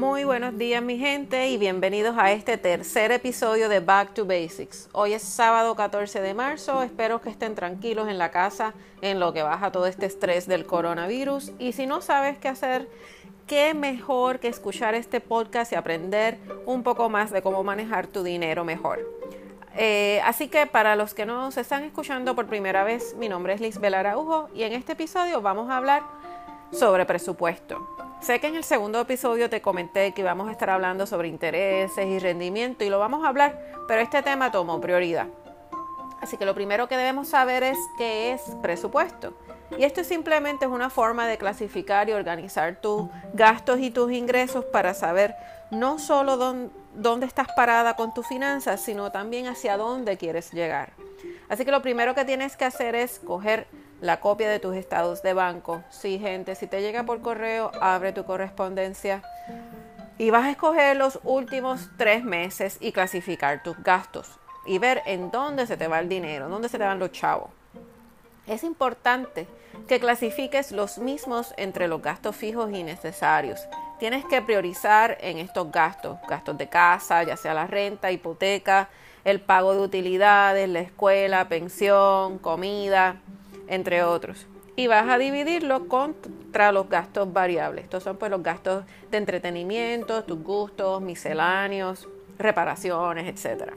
Muy buenos días mi gente y bienvenidos a este tercer episodio de Back to Basics. Hoy es sábado 14 de marzo, espero que estén tranquilos en la casa en lo que baja todo este estrés del coronavirus y si no sabes qué hacer, qué mejor que escuchar este podcast y aprender un poco más de cómo manejar tu dinero mejor. Eh, así que para los que no se están escuchando por primera vez, mi nombre es Lisbel Araujo y en este episodio vamos a hablar sobre presupuesto. Sé que en el segundo episodio te comenté que íbamos a estar hablando sobre intereses y rendimiento y lo vamos a hablar, pero este tema tomó prioridad. Así que lo primero que debemos saber es qué es presupuesto. Y esto simplemente es una forma de clasificar y organizar tus gastos y tus ingresos para saber no solo dónde, dónde estás parada con tus finanzas, sino también hacia dónde quieres llegar. Así que lo primero que tienes que hacer es coger la copia de tus estados de banco. Sí, gente, si te llega por correo, abre tu correspondencia y vas a escoger los últimos tres meses y clasificar tus gastos y ver en dónde se te va el dinero, dónde se te van los chavos. Es importante que clasifiques los mismos entre los gastos fijos y necesarios. Tienes que priorizar en estos gastos, gastos de casa, ya sea la renta, hipoteca, el pago de utilidades, la escuela, pensión, comida, entre otros. Y vas a dividirlo contra los gastos variables. Estos son pues los gastos de entretenimiento, tus gustos, misceláneos, reparaciones, etc.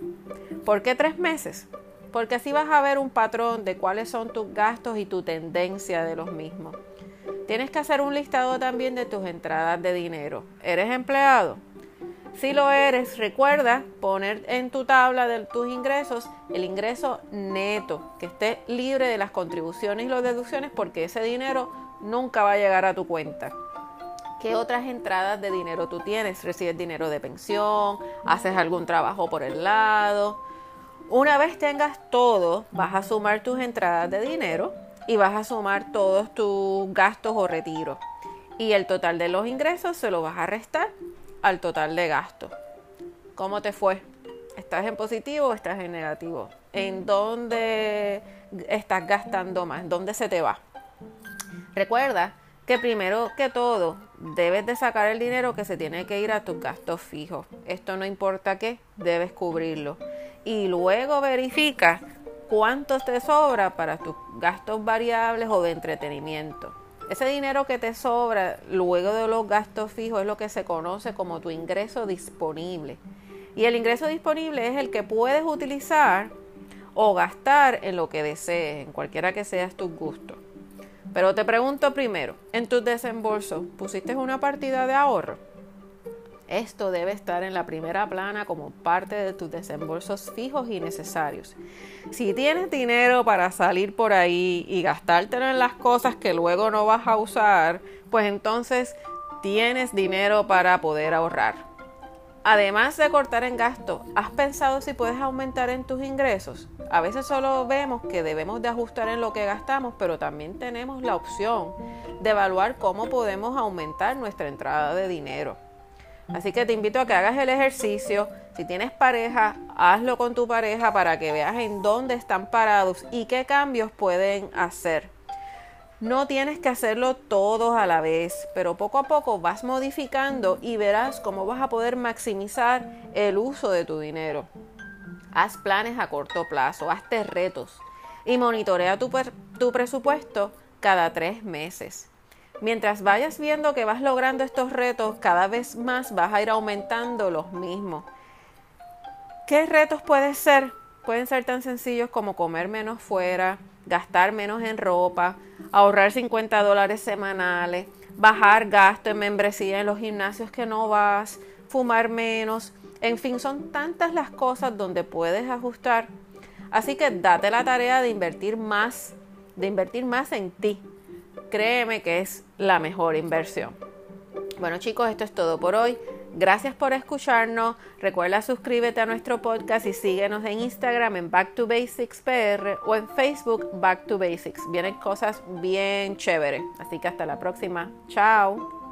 ¿Por qué tres meses? Porque así vas a ver un patrón de cuáles son tus gastos y tu tendencia de los mismos. Tienes que hacer un listado también de tus entradas de dinero. ¿Eres empleado? Si lo eres, recuerda poner en tu tabla de tus ingresos el ingreso neto, que esté libre de las contribuciones y las deducciones, porque ese dinero nunca va a llegar a tu cuenta. ¿Qué otras entradas de dinero tú tienes? ¿Recibes dinero de pensión? ¿Haces algún trabajo por el lado? Una vez tengas todo, vas a sumar tus entradas de dinero y vas a sumar todos tus gastos o retiros. Y el total de los ingresos se lo vas a restar al total de gasto. ¿Cómo te fue? ¿Estás en positivo o estás en negativo? ¿En dónde estás gastando más? ¿Dónde se te va? Recuerda que primero que todo debes de sacar el dinero que se tiene que ir a tus gastos fijos. Esto no importa qué, debes cubrirlo. Y luego verifica cuánto te sobra para tus gastos variables o de entretenimiento. Ese dinero que te sobra luego de los gastos fijos es lo que se conoce como tu ingreso disponible. Y el ingreso disponible es el que puedes utilizar o gastar en lo que desees, en cualquiera que seas tus gustos. Pero te pregunto primero, en tus desembolsos, ¿pusiste una partida de ahorro? Esto debe estar en la primera plana como parte de tus desembolsos fijos y necesarios. Si tienes dinero para salir por ahí y gastártelo en las cosas que luego no vas a usar, pues entonces tienes dinero para poder ahorrar. Además de cortar en gasto, ¿has pensado si puedes aumentar en tus ingresos? A veces solo vemos que debemos de ajustar en lo que gastamos, pero también tenemos la opción de evaluar cómo podemos aumentar nuestra entrada de dinero. Así que te invito a que hagas el ejercicio. Si tienes pareja, hazlo con tu pareja para que veas en dónde están parados y qué cambios pueden hacer. No tienes que hacerlo todos a la vez, pero poco a poco vas modificando y verás cómo vas a poder maximizar el uso de tu dinero. Haz planes a corto plazo, hazte retos y monitorea tu, tu presupuesto cada tres meses. Mientras vayas viendo que vas logrando estos retos, cada vez más vas a ir aumentando los mismos. ¿Qué retos pueden ser? Pueden ser tan sencillos como comer menos fuera, gastar menos en ropa, ahorrar 50 dólares semanales, bajar gasto en membresía en los gimnasios que no vas, fumar menos. En fin, son tantas las cosas donde puedes ajustar. Así que date la tarea de invertir más, de invertir más en ti, créeme que es la mejor inversión. Bueno chicos, esto es todo por hoy. Gracias por escucharnos. Recuerda suscríbete a nuestro podcast y síguenos en Instagram en Back to Basics PR o en Facebook Back to Basics. Vienen cosas bien chéveres. Así que hasta la próxima. Chao.